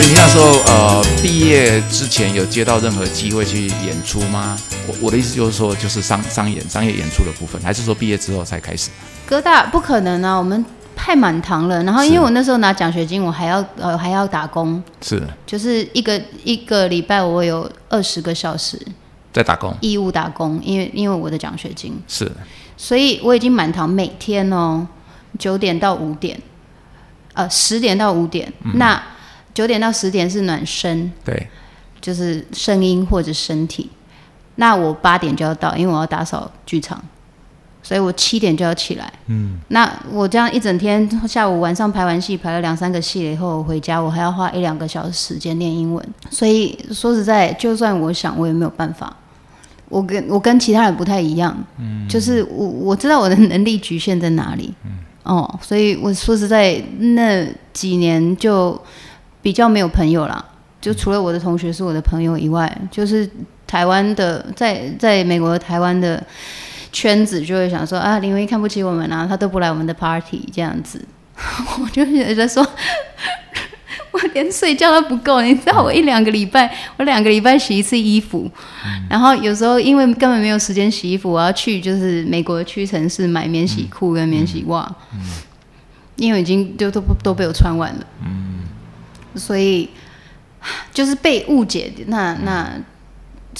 所以你那时候呃毕业之前有接到任何机会去演出吗？我我的意思就是说，就是商商演商业演出的部分，还是说毕业之后才开始？哥大不可能啊，我们太满堂了。然后因为我那时候拿奖学金，我还要呃还要打工，是。就是一个一个礼拜我有二十个小时在打工，义务打工，因为因为我的奖学金，是。所以我已经满堂，每天哦九点到五点，呃十点到五点，那九点到十点是暖身，对，就是声音或者身体。那我八点就要到，因为我要打扫剧场，所以我七点就要起来。嗯，那我这样一整天，下午晚上排完戏，排了两三个戏了以后，我回家我还要花一两个小时时间练英文。所以说实在，就算我想，我也没有办法。我跟我跟其他人不太一样，嗯，就是我我知道我的能力局限在哪里，嗯，哦，所以我说实在那几年就比较没有朋友啦，就除了我的同学是我的朋友以外，就是台湾的在在美国台湾的圈子就会想说啊，林威看不起我们啊，他都不来我们的 party 这样子，我就觉得说。我连睡觉都不够，你知道我一两个礼拜，我两个礼拜洗一次衣服，然后有时候因为根本没有时间洗衣服，我要去就是美国的屈臣氏买免洗裤跟免洗袜，因为已经就都都被我穿完了，所以就是被误解，那那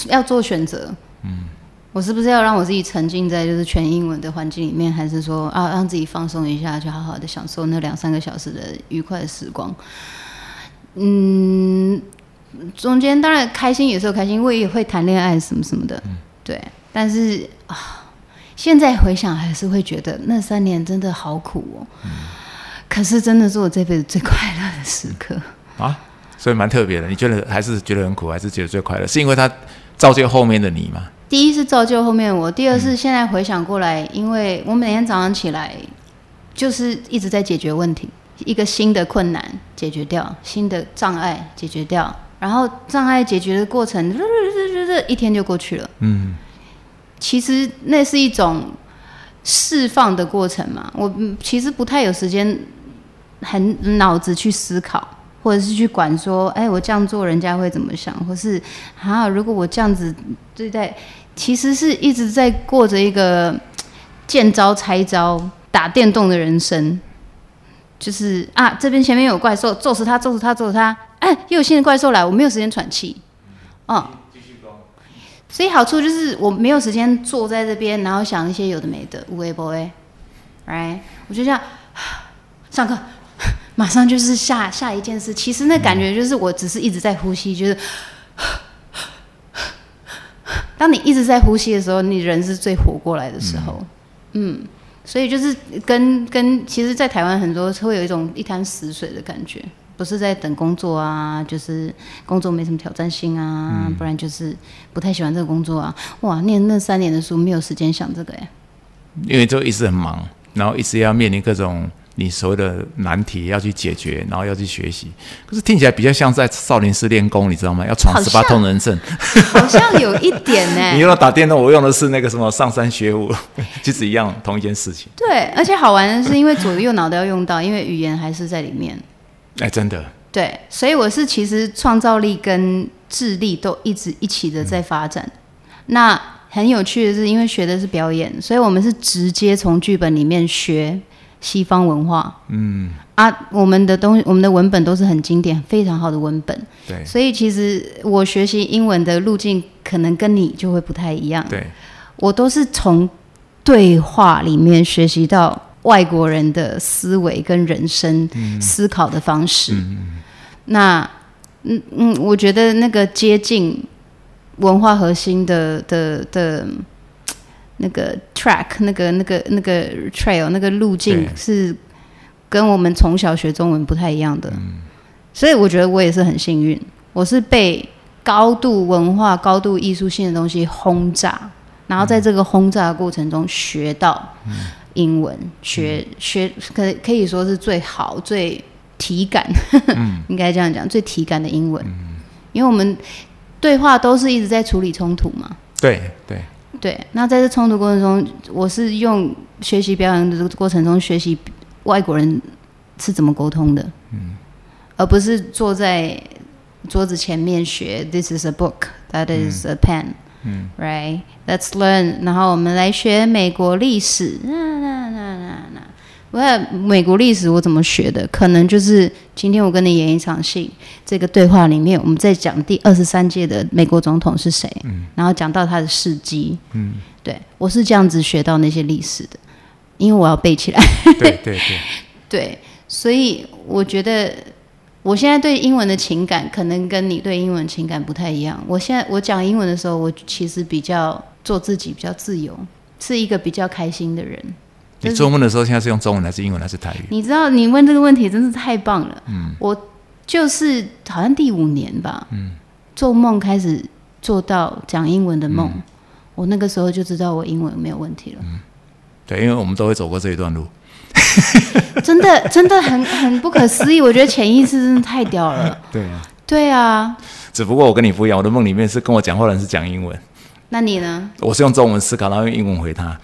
要做选择，嗯我是不是要让我自己沉浸在就是全英文的环境里面，还是说啊让自己放松一下，去好好的享受那两三个小时的愉快的时光？嗯，中间当然开心，有时候开心，我也会谈恋爱什么什么的，对。但是啊，现在回想还是会觉得那三年真的好苦哦。可是真的是我这辈子最快乐的时刻啊，所以蛮特别的。你觉得还是觉得很苦，还是觉得最快乐？是因为它造就后面的你吗？第一是造就后面我，第二是现在回想过来，因为我每天早上起来就是一直在解决问题。一个新的困难解决掉，新的障碍解决掉，然后障碍解决的过程，一天就过去了。嗯，其实那是一种释放的过程嘛。我其实不太有时间，很脑子去思考，或者是去管说，哎，我这样做人家会怎么想，或是啊，如果我这样子对待，其实是一直在过着一个见招拆招、打电动的人生。就是啊，这边前面有怪兽，揍死他，揍死他，揍死他！哎，又有新的怪兽来，我没有时间喘气。嗯，继续所以好处就是我没有时间坐在这边，然后想一些有的没的，无为不为。Right？我就这样上课，马上就是下下一件事。其实那感觉就是我只是一直在呼吸，就是 当你一直在呼吸的时候，你人是最活过来的时候。嗯。所以就是跟跟，其实，在台湾很多会有一种一滩死水的感觉，不是在等工作啊，就是工作没什么挑战性啊，不然就是不太喜欢这个工作啊。哇，念那三年的书，没有时间想这个哎。因为就一直很忙，然后一直要面临各种。你所谓的难题要去解决，然后要去学习，可是听起来比较像在少林寺练功，你知道吗？要闯十八通人阵，好像有一点呢。你用打电动，我用的是那个什么上山学武，其实一样，同一件事情。对，而且好玩的是，因为左右脑都要用到，因为语言还是在里面。哎，真的。对，所以我是其实创造力跟智力都一直一起的在发展。那很有趣的是，因为学的是表演，所以我们是直接从剧本里面学。西方文化，嗯啊，我们的东，我们的文本都是很经典、非常好的文本。对，所以其实我学习英文的路径可能跟你就会不太一样。对，我都是从对话里面学习到外国人的思维跟人生思考的方式。那，嗯嗯，我觉得那个接近文化核心的的的。那个 track，那个那个那个 trail，那个路径是跟我们从小学中文不太一样的，所以我觉得我也是很幸运，我是被高度文化、高度艺术性的东西轰炸，然后在这个轰炸的过程中学到英文，学学可可以说是最好、最体感，应该这样讲，最体感的英文，因为我们对话都是一直在处理冲突嘛，对对。对，那在这冲突过程中，我是用学习表演的这个过程中学习外国人是怎么沟通的，嗯，而不是坐在桌子前面学。This is a book. That is a pen. 嗯，Right? Let's learn. 然后我们来学美国历史。那那那那那，我美国历史我怎么学的？可能就是今天我跟你演一场戏，这个对话里面我们在讲第二十三届的美国总统是谁，嗯，然后讲到他的事迹，嗯，对我是这样子学到那些历史的，因为我要背起来。对对对，对，所以我觉得。我现在对英文的情感可能跟你对英文情感不太一样。我现在我讲英文的时候，我其实比较做自己，比较自由，是一个比较开心的人。你做梦的时候，现在是用中文还是英文还是台语？你知道，你问这个问题真是太棒了。嗯，我就是好像第五年吧，嗯，做梦开始做到讲英文的梦，我那个时候就知道我英文没有问题了。嗯，对，因为我们都会走过这一段路。真的，真的很很不可思议。我觉得潜意识真的太屌了。对啊，对啊。只不过我跟你不一样，我的梦里面是跟我讲话的人是讲英文。那你呢？我是用中文思考，然后用英文回他。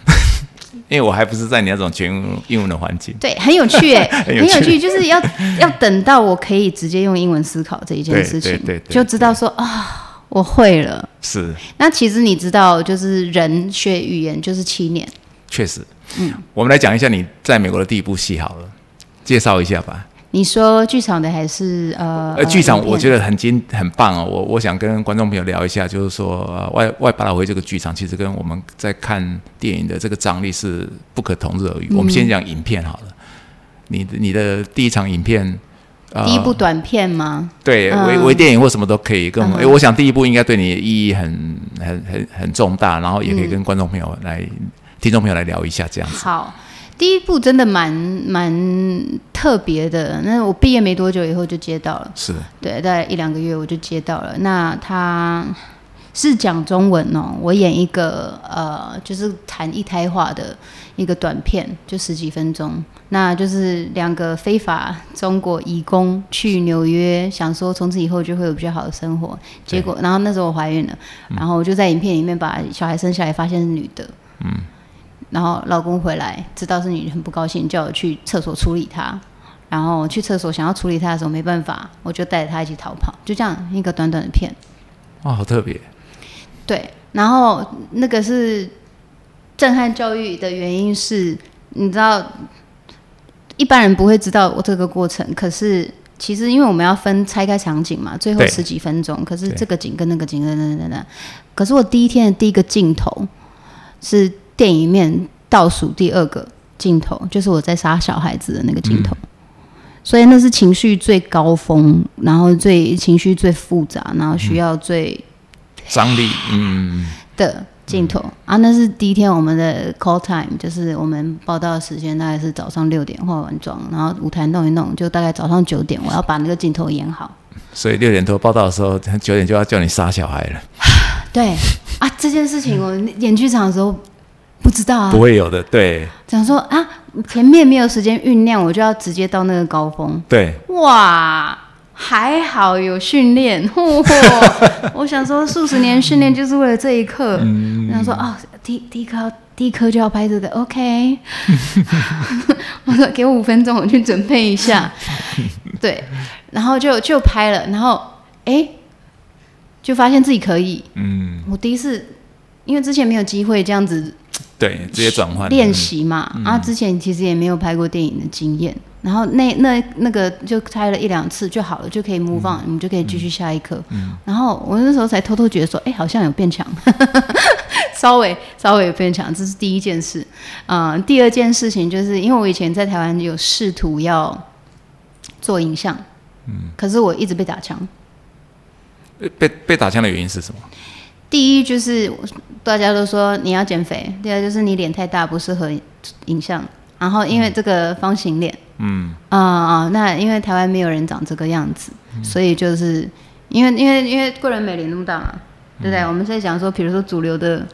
因为我还不是在你那种全英文的环境。对，很有趣哎，很有趣，就是要 要等到我可以直接用英文思考这一件事情，对，就知道说啊，我会了。是。那其实你知道，就是人学语言就是七年。确实。嗯，我们来讲一下你在美国的第一部戏好了，介绍一下吧。你说剧场的还是呃？呃，剧场我觉得很精很棒哦。我我想跟观众朋友聊一下，就是说外外百老汇这个剧场其实跟我们在看电影的这个张力是不可同日而语。我们先讲影片好了，你你的第一场影片，第一部短片吗？对，微微电影或什么都可以。跟我们，我想第一部应该对你的意义很很很很重大，然后也可以跟观众朋友来。听众朋友来聊一下，这样子。好，第一部真的蛮蛮特别的。那我毕业没多久以后就接到了，是对，大概一两个月我就接到了。那他是讲中文哦，我演一个呃，就是谈一胎化的一个短片，就十几分钟。那就是两个非法中国移工去纽约，想说从此以后就会有比较好的生活。结果，然后那时候我怀孕了，然后我就在影片里面把小孩生下来，发现是女的。嗯。然后老公回来，知道是你很不高兴，叫我去厕所处理他。然后去厕所想要处理他的时候，没办法，我就带着他一起逃跑。就这样一个短短的片。哇，好特别。对，然后那个是震撼教育的原因是，你知道，一般人不会知道我这个过程。可是其实因为我们要分拆开场景嘛，最后十几分钟，可是这个景跟那个景等等等等。可是我第一天的第一个镜头是。电影面倒数第二个镜头，就是我在杀小孩子的那个镜头，所以那是情绪最高峰，然后最情绪最复杂，然后需要最张力嗯的镜头啊。那是第一天我们的 call time，就是我们报道的时间大概是早上六点化完妆，然后舞台弄一弄，就大概早上九点，我要把那个镜头演好。所以六点多报道的时候，九点就要叫你杀小孩了。对啊，这件事情我演剧场的时候。不知道啊，不会有的。对，想说啊，前面没有时间酝酿，我就要直接到那个高峰。对，哇，还好有训练。我想说，数十年训练就是为了这一刻。然后说啊，第第一颗第一颗就要拍这个，OK。我说给我五分钟，我去准备一下。对，然后就就拍了，然后哎，就发现自己可以。嗯，我第一次，因为之前没有机会这样子。对，直接转换练习嘛。啊，之前其实也没有拍过电影的经验，然后那那那个就拍了一两次就好了，就可以 move on，我们就可以继续下一课。然后我那时候才偷偷觉得说，哎，好像有变强，稍微稍微有变强，这是第一件事。嗯，第二件事情就是因为我以前在台湾有试图要做影像，嗯，可是我一直被打枪。被被打枪的原因是什么？第一就是大家都说你要减肥，第二就是你脸太大不适合影像，然后因为这个方形脸，嗯。啊啊，那因为台湾没有人长这个样子，所以就是因为因为因为贵人美脸那么大嘛，对不对？我们在讲说，比如说主流的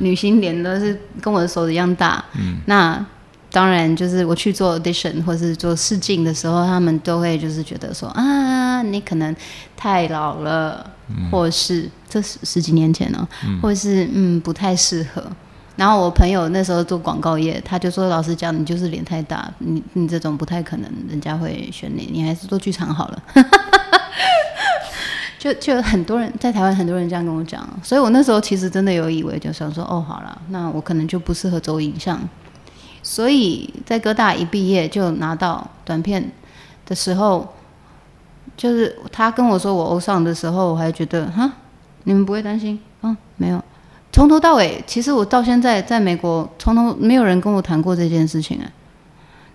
女星脸都是跟我的手一样大，嗯，那当然就是我去做 audition 或是做试镜的时候，他们都会就是觉得说啊，你可能太老了，或是。这十十几年前了，或者是嗯不太适合，然后我朋友那时候做广告业，他就说：“老实讲，你就是脸太大，你你这种不太可能，人家会选你，你还是做剧场好了。”就就很多人在台湾，很多人这样跟我讲，所以我那时候其实真的有以为，就想说：“哦，好了，那我可能就不适合走影像。”所以在哥大一毕业就拿到短片的时候，就是他跟我说我欧上的时候，我还觉得哈，你们不会担心？嗯，没有。从头到尾，其实我到现在在美国，从头没有人跟我谈过这件事情哎。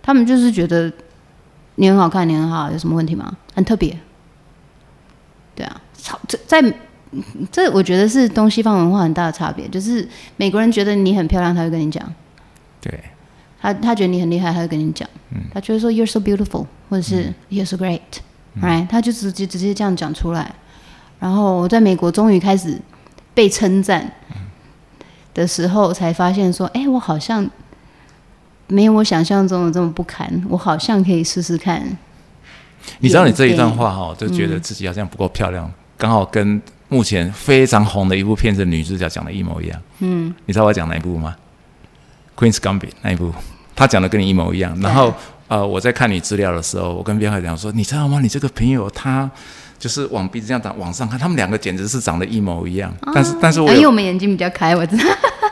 他们就是觉得你很好看，你很好，有什么问题吗？很特别。对啊，在在这，我觉得是东西方文化很大的差别，就是美国人觉得你很漂亮，他会跟你讲。对。他他觉得你很厉害，他会跟你讲。嗯。他觉得说 You're so beautiful，或者是 You're so great，right？他就直接直接这样讲出来。然后我在美国终于开始被称赞的时候，才发现说，哎，我好像没有我想象中的这么不堪，我好像可以试试看。你知道你这一段话哈，就觉得自己好像不够漂亮，刚好跟目前非常红的一部片子女主角讲的一模一样。嗯。你知道我讲哪一部吗？Queen's Gambit 那一部，她讲的跟你一模一样。然后，呃，我在看你资料的时候，我跟边海讲说，你知道吗？你这个朋友他就是往鼻子这样长往上看，他们两个简直是长得一模一样。但是，但是我因为我们眼睛比较开，我知道。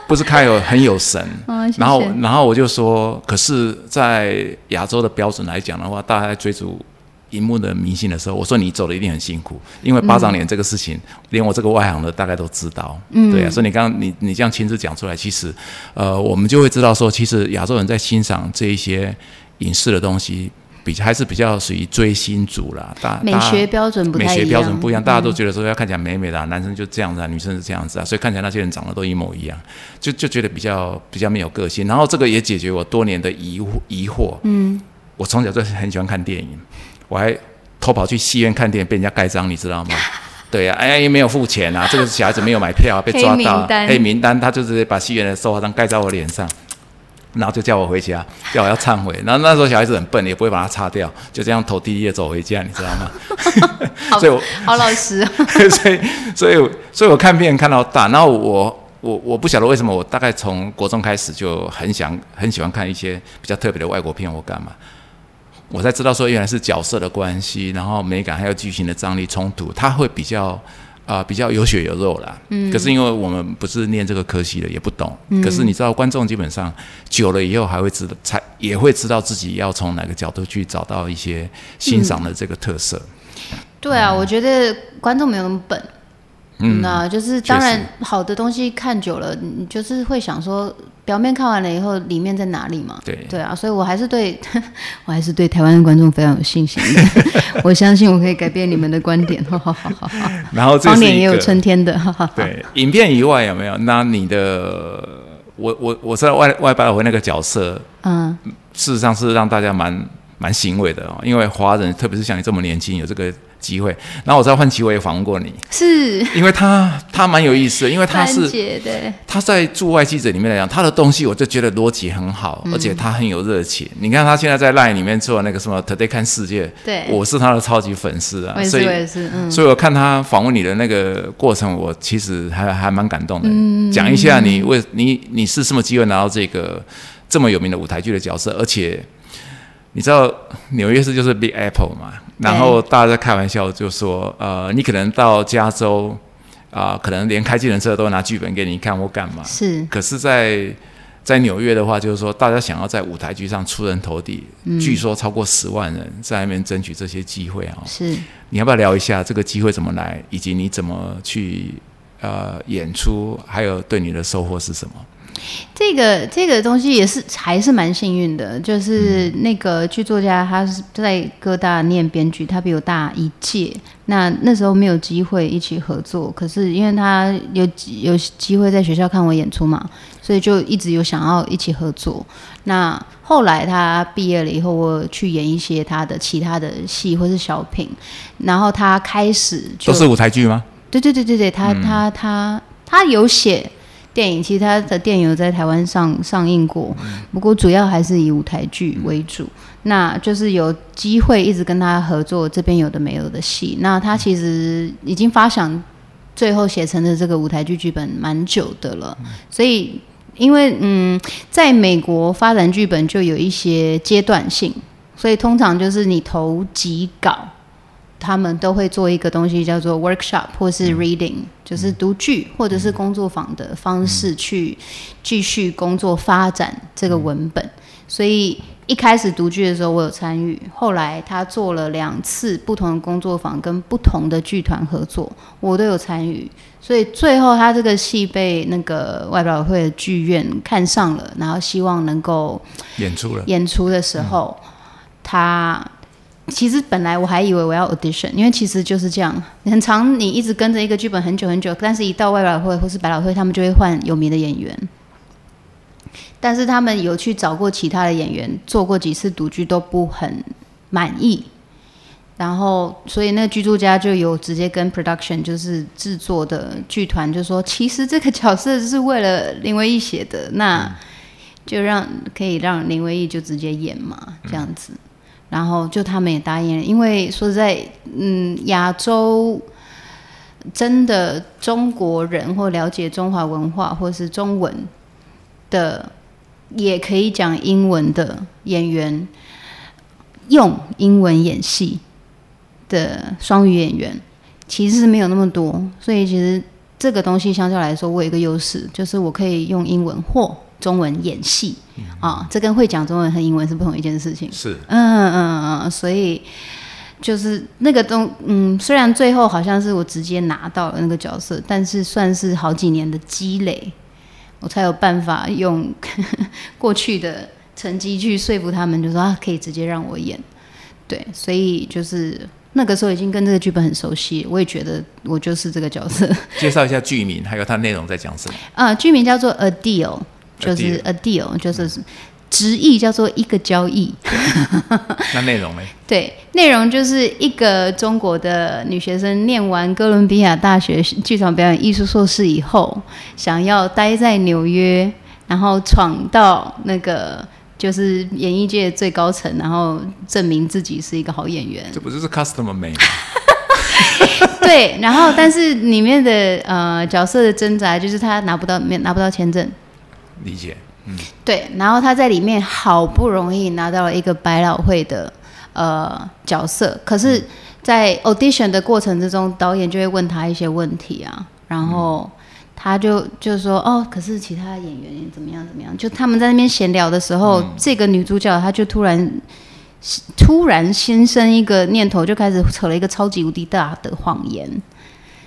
不是开有很有神。然后，然后我就说，可是，在亚洲的标准来讲的话，大家在追逐。荧幕的明星的时候，我说你走的一定很辛苦，因为巴掌脸这个事情，连我这个外行的大概都知道。嗯，对啊，所以你刚刚你你这样亲自讲出来，其实，呃，我们就会知道说，其实亚洲人在欣赏这一些影视的东西，比还是比较属于追星族啦。大美学标准不美学标准不一样，大家都觉得说要看起来美美的，男生就这样子，啊，女生是这样子啊，所以看起来那些人长得都一模一样，就就觉得比较比较没有个性。然后这个也解决我多年的疑疑惑。嗯，我从小就很喜欢看电影。我还偷跑去戏院看电影，被人家盖章，你知道吗？对呀，哎，又没有付钱啊，这个小孩子没有买票，被抓到黑名单，他就直接把戏院的收发章盖在我脸上，然后就叫我回家，叫我要忏悔。然后那时候小孩子很笨，也不会把它擦掉，就这样头低低的走回家，你知道吗？所以我好老实，所以所以所以我看片看到大，然后我我我不晓得为什么，我大概从国中开始就很想很喜欢看一些比较特别的外国片，我干嘛？我才知道说原来是角色的关系，然后美感还有剧情的张力冲突，它会比较啊比较有血有肉啦。嗯。可是因为我们不是念这个科系的，也不懂。嗯。可是你知道，观众基本上久了以后还会知道，才也会知道自己要从哪个角度去找到一些欣赏的这个特色。对啊，我觉得观众没有那么笨。嗯，那就是当然，好的东西看久了，你就是会想说，表面看完了以后，里面在哪里嘛？对对啊，所以我还是对，我还是对台湾的观众非常有信心的。我相信我可以改变你们的观点。好好好好好。然后，方脸也有春天的。对，影片以外有没有？那你的，我我我在外外百老汇那个角色，嗯，事实上是让大家蛮蛮欣慰的哦，因为华人，特别是像你这么年轻，有这个。机会，然后我知道范奇伟也访问过你，是因为他他蛮有意思的，因为他是他在驻外记者里面来讲，他的东西我就觉得逻辑很好，而且他很有热情。你看他现在在 LINE 里面做那个什么 Today 看世界，对，我是他的超级粉丝啊，所以所以我看他访问你的那个过程，我其实还还蛮感动的。讲一下你为你你是什么机会拿到这个这么有名的舞台剧的角色，而且。你知道纽约市就是 Big Apple 嘛？然后大家在开玩笑就说，呃，你可能到加州啊，可能连开计程车都拿剧本给你看，我干嘛？是。可是，在在纽约的话，就是说大家想要在舞台剧上出人头地，据说超过十万人在那边争取这些机会啊。是。你要不要聊一下这个机会怎么来，以及你怎么去呃演出，还有对你的收获是什么？这个这个东西也是还是蛮幸运的，就是那个剧作家他是在各大念编剧，他比我大一届。那那时候没有机会一起合作，可是因为他有有机会在学校看我演出嘛，所以就一直有想要一起合作。那后来他毕业了以后，我去演一些他的其他的戏或是小品，然后他开始都是舞台剧吗？对对对对对，他他他他有写。电影其实他的电影有在台湾上上映过，不过主要还是以舞台剧为主。那就是有机会一直跟他合作，这边有的没有的戏。那他其实已经发想，最后写成的这个舞台剧剧本蛮久的了，所以因为嗯，在美国发展剧本就有一些阶段性，所以通常就是你投几稿，他们都会做一个东西叫做 workshop 或是 reading，、就是读剧或者是工作坊的方式去继续工作发展这个文本。所以一开始读剧的时候我有参与，后来他做了两次不同的工作坊跟不同的剧团合作，我都有参与。所以最后他这个戏被那个外表会的剧院看上了，然后希望能够演出了，演出的时候，他其实本来我还以为我要 audition，因为其实就是这样，很长你一直跟着一个剧本很久很久，但是一到外表会或是百老汇，他们就会换有名的演员。但是他们有去找过其他的演员，做过几次独剧都不很满意，然后所以那个剧作家就有直接跟 production 就是制作的剧团就说，其实这个角色是为了林维义写的，那就让可以让林维义就直接演嘛，这样子，然后就他们也答应了，因为说实在，嗯，亚洲。真的中国人或了解中华文化或是中文的，也可以讲英文的演员，用英文演戏的双语演员，其实是没有那么多。所以其实这个东西相较来说，我有一个优势，就是我可以用英文或中文演戏啊。这跟会讲中文和英文是不同一件事情。是，嗯嗯嗯，所以就是那个东，嗯，虽然最后好像是我直接拿到了那个角色，但是算是好几年的积累，我才有办法用 过去的成绩去说服他们，就说啊，可以直接让我演。对，所以就是那个时候已经跟这个剧本很熟悉，我也觉得我就是这个角色。介绍一下剧名，还有它内容在讲什么？啊，剧名叫做 A Deal，就是 A Deal，就是直译叫做一个交易。那内容呢？对，内容就是一个中国的女学生念完哥伦比亚大学剧场表演艺术硕士以后，想要待在纽约，然后闯到那个就是演艺界最高层，然后证明自己是一个好演员。这不就是 customer 美吗？对，然后但是里面的呃角色的挣扎就是他拿不到没拿不到签证，理解。嗯对，然后他在里面好不容易拿到了一个百老汇的呃角色，可是，在 audition 的过程之中，导演就会问他一些问题啊，然后他就就说哦，可是其他演员怎么样怎么样？就他们在那边闲聊的时候，这个女主角她就突然突然心生一个念头，就开始扯了一个超级无敌大的谎言，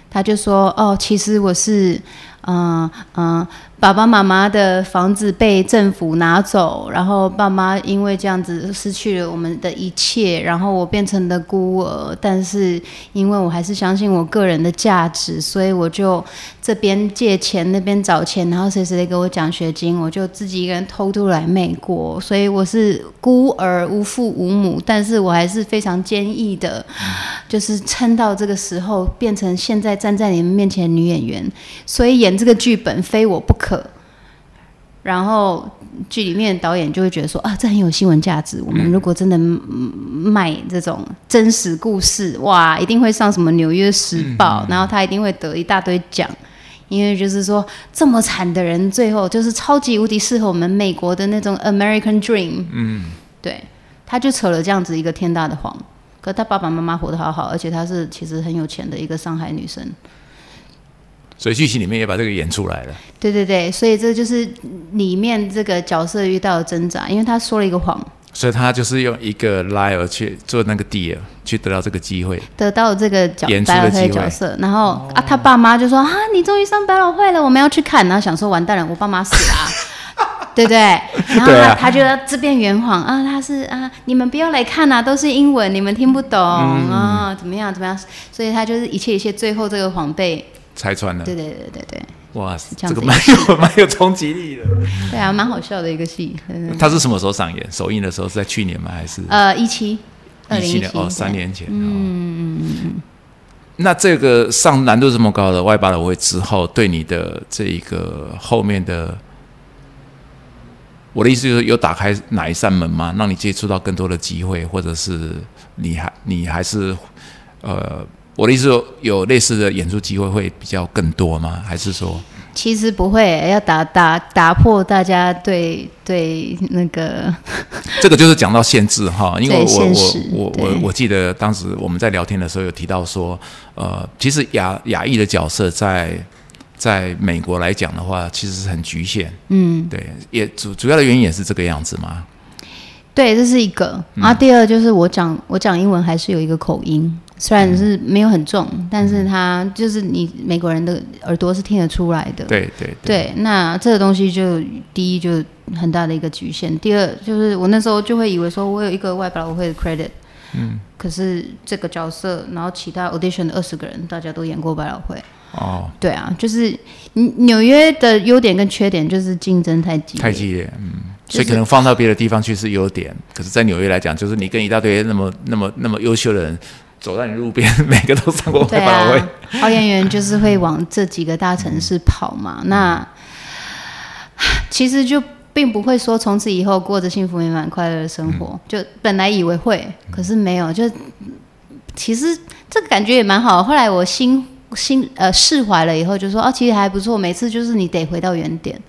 她就说哦，其实我是嗯嗯。爸爸妈妈的房子被政府拿走，然后爸妈因为这样子失去了我们的一切，然后我变成了孤儿。但是因为我还是相信我个人的价值，所以我就这边借钱，那边找钱，然后谁谁给我奖学金，我就自己一个人偷渡来美国。所以我是孤儿，无父无母，但是我还是非常坚毅的，就是撑到这个时候，变成现在站在你们面前的女演员。所以演这个剧本非我不可。然后剧里面导演就会觉得说啊，这很有新闻价值。我们如果真的卖这种真实故事，哇，一定会上什么《纽约时报》，然后他一定会得一大堆奖。因为就是说，这么惨的人，最后就是超级无敌适合我们美国的那种 American Dream。嗯，对，他就扯了这样子一个天大的谎。可他爸爸妈妈活得好好，而且他是其实很有钱的一个上海女生。所以剧情里面也把这个演出来了。对对对，所以这就是里面这个角色遇到的挣扎，因为他说了一个谎，所以他就是用一个 liar 去做那个 deal，去得到这个机会，得到这个角演出角色。然后啊，他爸妈就说啊，你终于上百老汇了，我们要去看。然后想说完蛋了，我爸妈死了啊、对不对？然后他、啊他觉得这边圆谎啊，他是啊，你们不要来看啊，都是英文，你们听不懂、嗯啊，怎么样怎么样？所以他就是一切一切，最后这个谎被，拆穿了。对对对对对，哇，这个蛮有 蛮有冲击力的。对啊，蛮好笑的一个戏。嗯他是什么时候上演？首映的时候是在去年吗？还是呃，一七，二零一七一七年？哦，三。年前。嗯嗯嗯嗯。那这个上难度这么高的外八的位之后，对你的这一个后面的，我的意思就是有打开哪一扇门吗？让你接触到更多的机会，或者是你还你还是呃，我的意思说有类似的演出机会会比较更多吗？还是说？其实不会，要打打打破大家对对那个 这个就是讲到限制哈，因为我我我我我记得当时我们在聊天的时候有提到说，呃，其实亚亚裔的角色在在美国来讲的话，其实是很局限，嗯，对，也主主要的原因也是这个样子嘛，对，这是一个。然后第二就是我讲我讲英文还是有一个口音，虽然是没有很重，但是它就是你美国人的耳朵是听得出来的。对对对，那这个东西就第一就很大的一个局限，第二就是我那时候就会以为说我有一个外百老汇的 credit，嗯，可是这个角色，然后其他 audition 的二十个人，大家都演过百老汇。哦，对啊，就是纽纽约的优点跟缺点就是竞争太激烈，太激烈，嗯，就是所以可能放到别的地方去是优点，可是，在纽约来讲，就是你跟一大堆那么那么那么优秀的人走在你路边，每个都上过对百老汇啊，，好演员就是会往这几个大城市跑嘛。那其实就并不会说从此以后过着幸福美满、快乐的生活，就本来以为会，可是没有。就其实这个感觉也蛮好。后来我心心呃释怀了以后，就说哦，其实还不错。每次就是你得回到原点。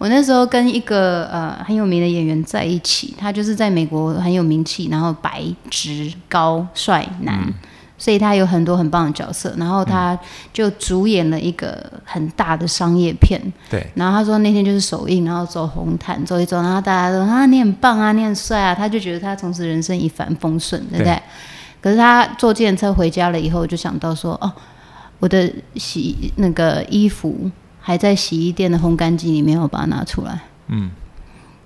我那时候跟一个呃很有名的演员在一起，他就是在美国很有名气，然后白直高帅男，所以他有很多很棒的角色。然后他就主演了一个很大的商业片，对，然后他说那天就是首映，然后走红毯走一走，然后大家都啊你很棒啊，你很帅啊，他就觉得他从此人生一帆风顺，对不对？对可是他坐计程车回家了以后，就想到说哦，我的洗那个衣服还在洗衣店的烘干机里面，我把它拿出来。嗯，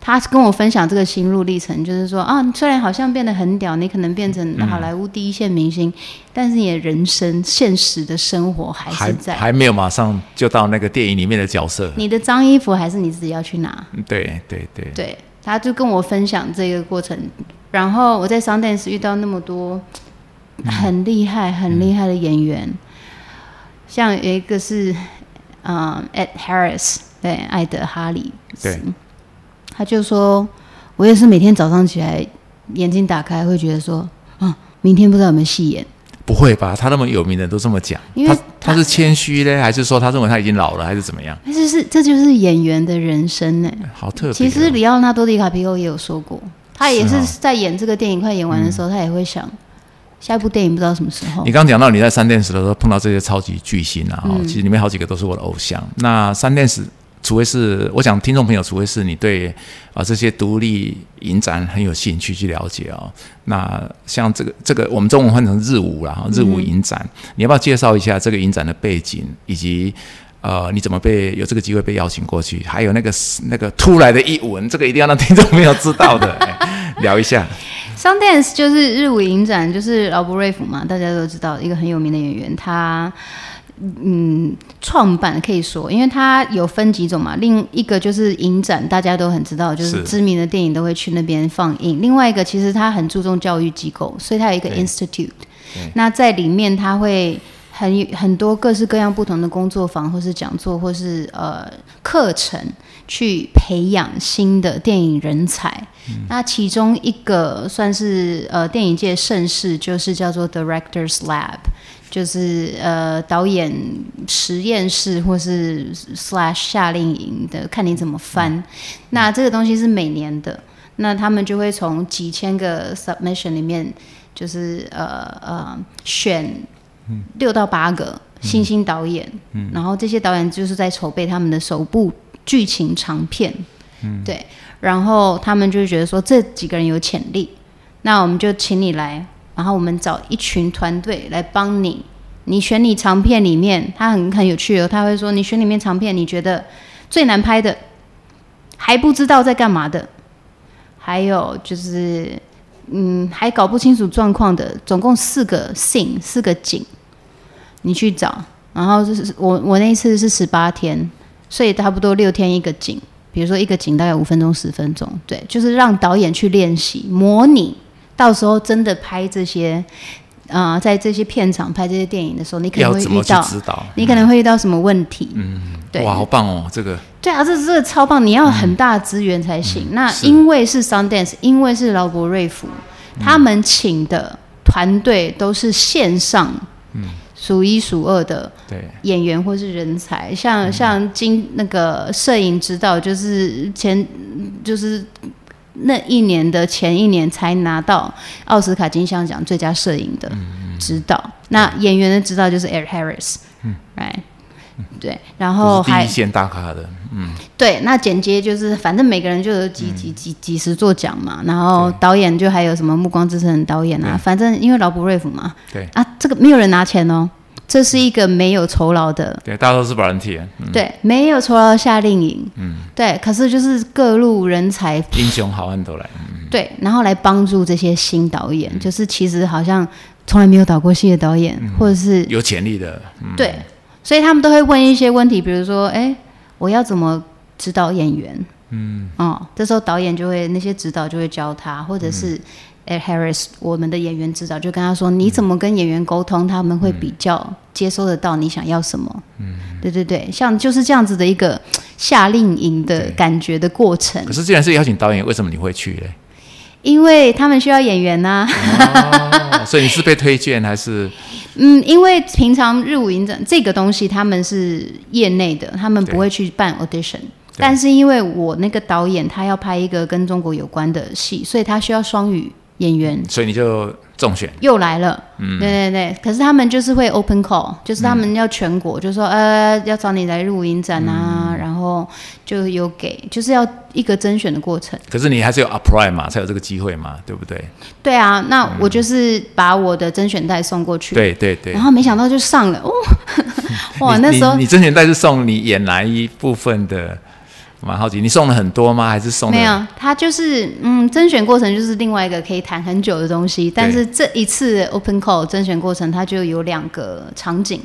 他跟我分享这个心路历程，就是说啊，虽然好像变得很屌，你可能变成好莱坞第一线明星，但是你的人生现实的生活还还是在。还没有马上就到那个电影里面的角色，你的脏衣服还是你自己要去拿。嗯对对对，对，他就跟我分享这个过程，然后我在 Sundance 遇到那么多很厉害、很厉害的演员，像有一个是嗯 Ed Harris，对，艾德哈里斯对，他就说，我也是每天早上起来眼睛打开会觉得说，啊，明天不知道有没有戏演，不会吧？他那么有名的人都这么讲，因为他他是谦虚嘞，还是说他认为他已经老了，还是怎么样？但是是这就是演员的人生呢。好特别哦、其实里奥纳多·迪卡皮欧也有说过，他也是在演这个电影快演完的时候，他也会想下一部电影不知道什么时候你。刚刚讲到你在三电时的时候碰到这些超级巨星啊，其实里面好几个都是我的偶像。那三电时，除非是我想听众朋友，除非是你对啊、这些独立影展很有兴趣去了解哦。那像这个这个我们中文换成日舞啦，日舞影展，你要不要介绍一下这个影展的背景以及？呃，你怎么被有这个机会被邀请过去？还有那个那个突来的一文，这个一定要让听众朋友知道的，哎聊一下。Sundance 就是日舞影展，就是劳勃瑞夫嘛，大家都知道一个很有名的演员，他嗯创办可以说，因为他有分几种嘛，另一个就是影展，大家都很知道，就是是知名的电影都会去那边放映；另外一个其实他很注重教育机构，所以他有一个 institute，那在里面他会。很很多各式各样不同的工作坊，或是讲座，或是呃课程，去培养新的电影人才。那其中一个算是呃电影界盛世，就是叫做 Directors Lab，就是呃导演实验室或是 slash 夏令营的，看你怎么翻。那这个东西是每年的，那他们就会从几千个 submission 里面，就是呃呃选六到八个新兴导演，然后这些导演就是在筹备他们的首部剧情长片，嗯对，然后他们就觉得说这几个人有潜力，那我们就请你来，然后我们找一群团队来帮你，你选你长片里面，他很很有趣哦，他会说你选里面长片，你觉得最难拍的，还不知道在干嘛的，还有就是。嗯，还搞不清楚状况的，总共四个 scene，四个景，你去找。然后就是我我那一次是十八天，所以差不多六天一个景。比如说一个景大概五分钟十分钟，对，就是让导演去练习模拟，到时候真的拍这些，啊、在这些片场拍这些电影的时候，你可能会遇到？你可能会遇到什么问题？嗯，对，哇，好棒哦！这个对啊，这这个超棒，你要很大的资源才行。那因为是 Sundance，因为是劳勃瑞福，他们请的团队都是线上，数一数二的对。演员或是人才，像像金那个摄影指导，就是前就是那一年的前一年才拿到奥斯卡金像奖最佳摄影的指导。那演员的指导就是 Eric Harris，对，然后还一线大咖的，嗯，对，那剪接就是反正每个人就有几几几几十座奖嘛，然后导演就还有什么《暮光之城》的导演啊，反正因为劳勃瑞夫嘛，对。啊，这个没有人拿钱哦，这是一个没有酬劳的，对，大家都是 volunteer，嗯，对，没有酬劳的夏令营，嗯，对，可是就是各路人才，英雄好汉都来，嗯，对，然后来帮助这些新导演，就是其实好像从来没有导过戏的导演，或者是有潜力的，嗯，对，所以他们都会问一些问题，比如说，哎，我要怎么指导演员？嗯，哦，这时候导演就会那些指导就会教他，或者是 Ed Harris 我们的演员指导就跟他说，你怎么跟演员沟通，他们会比较接收得到你想要什么。嗯，对对对，像就是这样子的一个夏令营的感觉的过程可，是既然是邀请导演，为什么你会去嘞？因为他们需要演员呐、哦，所以你是被推荐还是？嗯，因为平常日舞影展这个东西，他们是业内的，他们不会去办 audition。但是因为我那个导演他要拍一个跟中国有关的戏，所以他需要双语演员，所以你就中选，又来了。嗯，对对对。可是他们就是会 open call，就是他们要全国，就说呃要找你来日舞影展啊，然后就有给，就是要一个甄选的过程。可是你还是有 apply 嘛，才有这个机会嘛，对不对？对啊，那我就是把我的甄选带送过去，对对对然。后没想到就上了，哦，哇，那时候你你甄选带是送你演哪一部分的？我蛮好奇，你送了很多吗？还是送没有，他就是嗯，甄选过程就是另外一个可以谈很久的东西。但是这一次 open call 甄选过程，它就有两个场景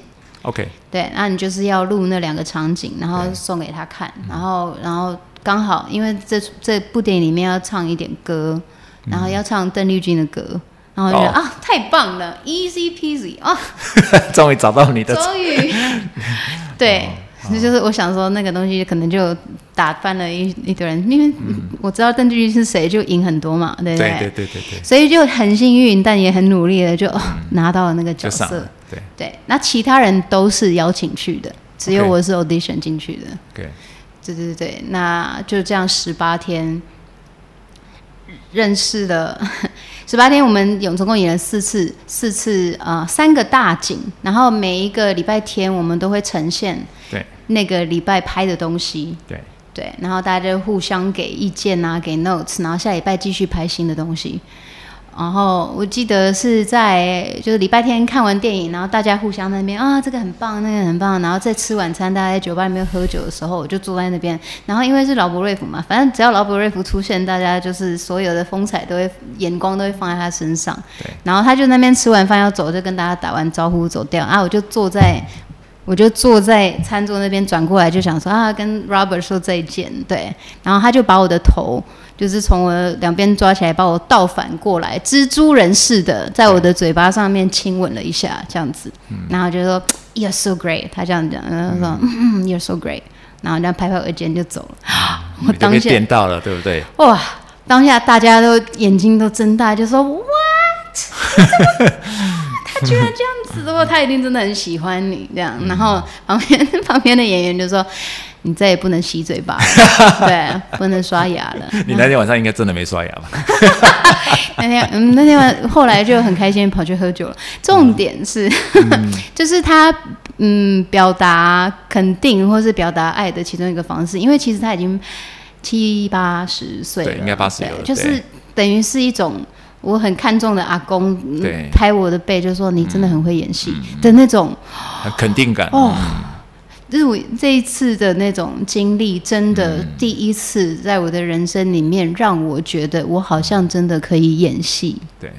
，？OK，对，那你就是要录那两个场景，然后送给他看，然后然后刚好因为这这部电影里面要唱一点歌，然后要唱邓丽君的歌。然后就觉得、哦。啊，太棒了，easy peasy 啊，终于找到你的终于，对，这就是我想说那个东西可能就打翻了一一堆人，因为我知道邓丽君是谁，就赢很多嘛，对不对？对对对对，所以就很幸运，但也很努力的就、哦拿到了那个角色。对。对，那其他人都是邀请去的，只有我是 audition 进去的。对，对对对，那就这样十八天认识了。十八天，我们有总共演了四次，四次呃三个大景，然后每一个礼拜天我们都会呈现对那个礼拜拍的东西，对对，然后大家就互相给意见啊，给 notes，然后下礼拜继续拍新的东西。然后我记得是在就是礼拜天看完电影，然后大家互相在那边啊，这个很棒，那个很棒，然后在吃晚餐，大家在酒吧里面喝酒的时候，我就坐在那边。然后因为是劳勃瑞福嘛，反正只要劳勃瑞福出现，大家就是所有的风采都会眼光都会放在他身上对。然后他就那边吃完饭要走，就跟大家打完招呼走掉啊，我就坐在。我就坐在餐桌那边转过来，就想说啊，跟 Robert 说再见，对，然后他就把我的头，就是从我两边抓起来，把我倒反过来，蜘蛛人似的，在我的嘴巴上面亲吻了一下，这样子，然后就说 You're so great，他这样讲，然后说嗯 You're so great，然后这样拍拍我肩就走了。我当下电到了，对不对？哇，当下大家都眼睛都睁大，就说 What？他 居然这样子的话，他一定真的很喜欢你这样。然后旁边旁边的演员就说：“你再也不能洗嘴巴了，对，不能刷牙了。”你那天晚上应该真的没刷牙吧？那天，嗯，那天晚后来就很开心跑去喝酒了。重点是，就是他嗯表达肯定或是表达爱的其中一个方式，因为其实他已经七八十岁了，对应该八十有了就是等于是一种。我很看重的阿公，嗯对嗯拍我的背就说你真的很会演戏的那种很肯定感，哦。就是我这一次的那种经历，真的嗯第一次在我的人生里面，让我觉得我好像真的可以演戏。对，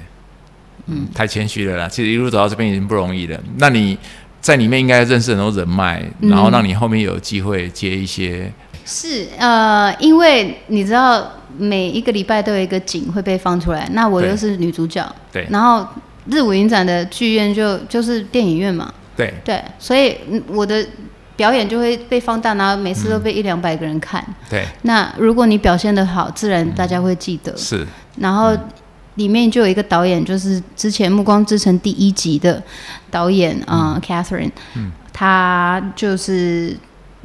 嗯，太谦虚了啦。其实一路走到这边已经不容易了。那你在里面应该认识很多人脉，嗯然后让你后面有机会接一些，是呃，因为你知道每一个礼拜都有一个景会被放出来，那我又是女主角，对。然后日舞影展的剧院就就是电影院嘛，对。对，所以嗯我的表演就会被放大，然后每次都被一两百个人看。对，那如果你表现的好，自然大家会记得。是，然后里面就有一个导演，就是之前《暮光之城》第一集的导演啊、呃 Catherine，嗯。他就是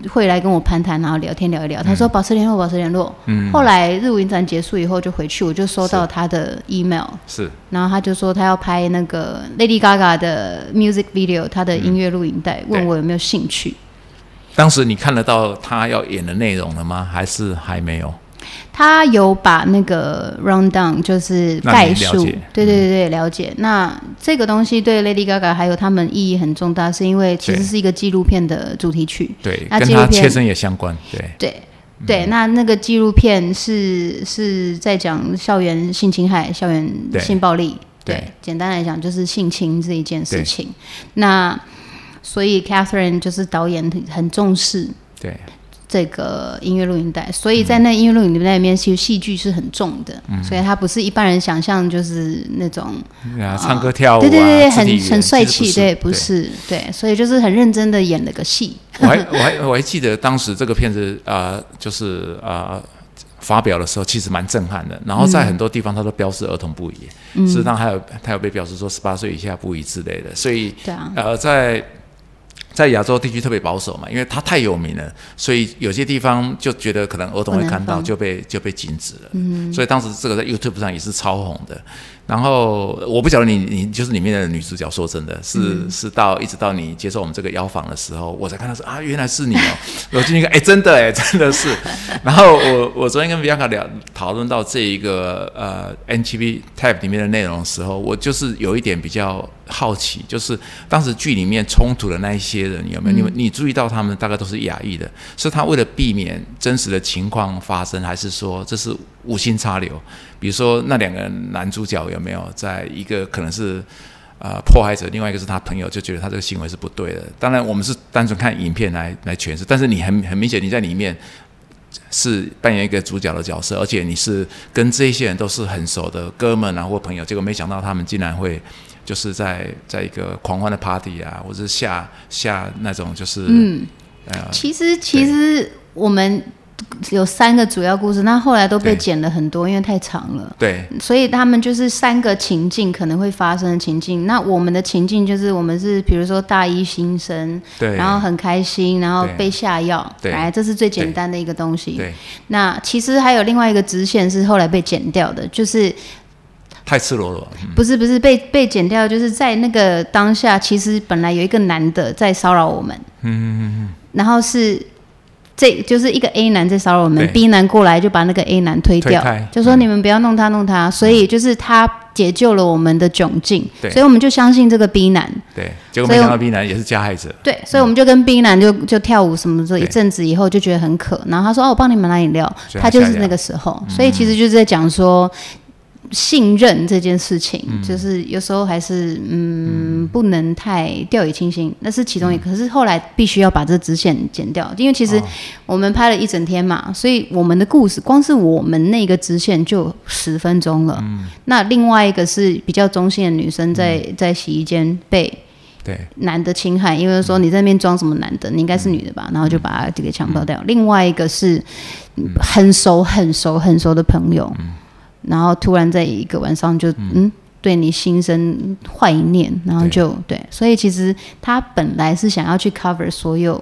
会来跟我攀谈，然后聊天聊一聊。他说保持联络，保持联络。嗯，后来日舞影展结束以后就回去，我就收到他的 email，是然后他就说他要拍那个 Lady Gaga 的 music video，他的音乐录影带，问我有没有兴趣。当时你看得到他要演的内容了吗？还是还没有？他有把那个 rundown 就是概述，对对对对，了解。那这个东西对 Lady Gaga 还有他们意义很重大，是因为其实是一个纪录片的主题曲。对，那纪录片跟他切身也相关。对，对对，那那个纪录片是是在讲校园性侵害、校园性暴力。对对，简单来讲就是性侵这一件事情。那所以 Catherine 就是导演很很重视对，这个音乐录影带，所以在那音乐录影带里面，其实戏剧是很重的，嗯所以它不是一般人想象就是那种啊，唱歌跳舞啊，对对对，很很帅气，对，不是对，所以就是很认真的演了个戏，我还我还我还记得当时这个片子啊、呃就是啊、呃发表的时候，其实蛮震撼的。然后在很多地方，它都标示儿童不宜，嗯事实上还有它有被表示说十八岁以下不宜之类的。所以对啊，呃，在在亚洲地区特别保守嘛，因为它太有名了，所以有些地方就觉得可能儿童会看到，就被就被禁止了。嗯，所以当时这个在 YouTube 上也是超红的。然后我不晓得你你就是里面的女主角，说真的是、嗯是到一直到你接受我们这个邀访的时候，我才看到说啊，原来是你哦。我进去看，哎，真的哎，真的是。然后我我昨天跟 Bianca 聊讨论到这一个呃 NTV Type 里面的内容的时候，我就是有一点比较好奇，就是当时剧里面冲突的那一些人有没有？你们你注意到他们大概都是亚裔的，是他为了避免真实的情况发生，还是说这是无心插柳？比如说那两个男主角有没有在一个可能是呃迫害者，另外一个是他朋友，就觉得他这个行为是不对的。当然，我们是单纯看影片来来诠释，但是你很 很明显你在里面是扮演一个主角的角色，而且你是跟这些人都是很熟的哥们啊或朋友，结果没想到他们竟然会就是在在一个狂欢的 party 啊，或者是下下那种就是嗯，呃其实其实我们有三个主要故事，那后来都被剪了很多，因为太长了。对。所以他们就是三个情境可能会发生的情境。那我们的情境就是我们是比如说大一新生，对，然后很开心，然后被下药，对。来，这是最简单的一个东西。对。那其实还有另外一个支线是后来被剪掉的，就是太赤裸裸，嗯。不是不是被被剪掉，就是在那个当下，其实本来有一个男的在骚扰我们，嗯嗯嗯，然后是。这就是一个 A 男在骚扰我们，B 男过来就把那个 A 男推掉，推就说你们不要弄他弄他，所以就是他解救了我们的窘境，所以我们就相信这个 B 男，对，结果没想到 B 男也是加害者，对，所以我们就跟 B 男就就跳舞什么的，对。一阵子以后就觉得很渴，然后他说哦，我帮你们拿饮料，他就是那个时候，所以其实就是在讲说。信任这件事情，嗯。就是有时候还是嗯，不能太掉以轻心，那是其中一个。可是后来必须要把这支线剪掉，因为其实哦。我们拍了一整天嘛，所以我们的故事光是我们那个支线就十分钟了。嗯。那另外一个是比较中性的女生在在洗衣间被对。男的侵害，因为说你在那边装什么男的，你应该是女的吧，然后就把他给强暴掉。另外一个是很熟很熟很熟的朋友，然后突然在一个晚上就嗯。对你心生坏念，然后就对，所以其实他本来是想要去 cover 所有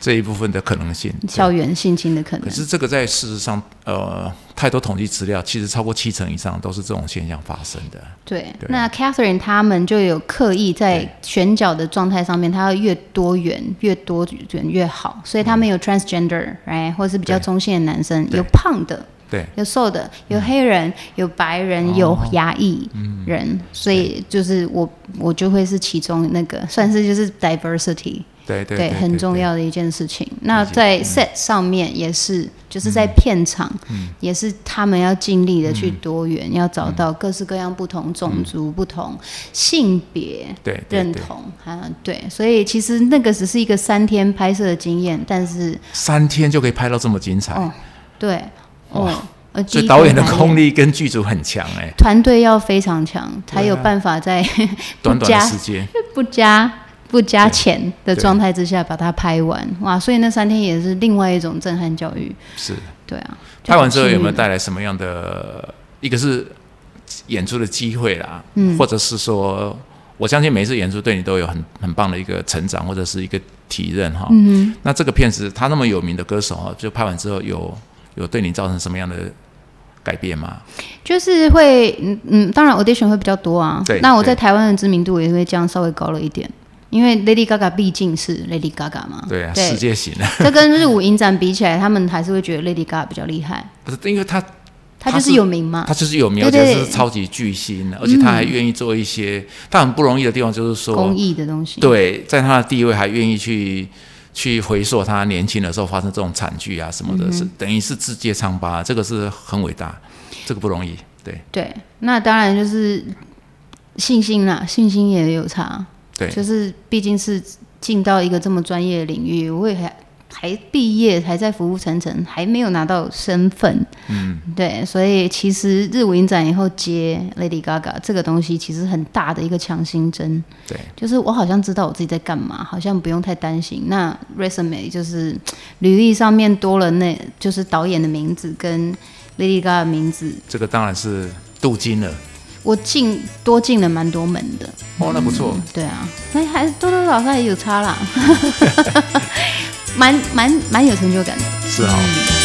这一部分的可能性。校园性侵的可能可。是这个在事实上，呃，太多统计资料，其实超过七成以上都是这种现象发生的。对，对那 Catherine 他们就有刻意在对选角的状态上面，他要越多元、越多元越好，所以他们有 transgender，right，或是比较中性的男生，有胖的，对。有瘦的，有黑人，有白人，有亚裔人，所以就是我我就会是其中那个，算是就是 diversity，对对对，很重。要的一件事情。那在 set 上面也是，就是在片场也是他们要尽力的去多元，要找到各式各样不同种族、不同性别。对。认同啊，对，所以其实那个只是一个三天拍摄的经验，但是三天就可以拍到这么精彩，哦，对，哦，呃，所以导演的功力跟剧组很强哎、团队要非常强，才有办法在 短短的时间，不加不加钱的状态之下把它拍完。哇，所以那三天也是另外一种震撼教育。是对啊，拍完之后有没有带来什么样的？一个是演出的机会啦，嗯，或者是说，我相信每一次演出对你都有很很棒的一个成长，或者是一个体认哈。嗯那这个片子他那么有名的歌手哈，就拍完之后有有对你造成什么样的改变吗？就是会，嗯嗯，当然 audition 会比较多啊。对那我在台湾的知名度也会这样稍微高了一点，因为 Lady Gaga 毕竟是 Lady Gaga 嘛。对啊，世界型的，这跟日舞影展比起来，他们还是会觉得 Lady Gaga 比较厉害。不是因为他他就是有名嘛。他就是有名，对而且是超级巨星，而且他还愿意做一些，他很不容易的地方就是说，公益的东西。对，在他的地位还愿意去去回溯他年轻的时候发生这种惨剧啊什么的，是等于是自揭疮疤，这个是很伟大，这个不容易。对对，那当然就是信心啦，信心也有差。对，就是毕竟是进到一个这么专业的领域，我也还还毕业，还在服务层层，还没有拿到身份。嗯，对，所以其实日舞影展以后接 Lady Gaga 这个东西，其实很大的一个强心针。对，就是我好像知道我自己在干嘛，好像不用太担心。那 resume 就是履历上面多了那，就是导演的名字跟 Lady Gaga 的名字，这个当然是镀金了。我进多进了蛮多门的。哦，那不错。对啊，那还多多少少也有差啦，蛮蛮蛮有成就感的。是啊、嗯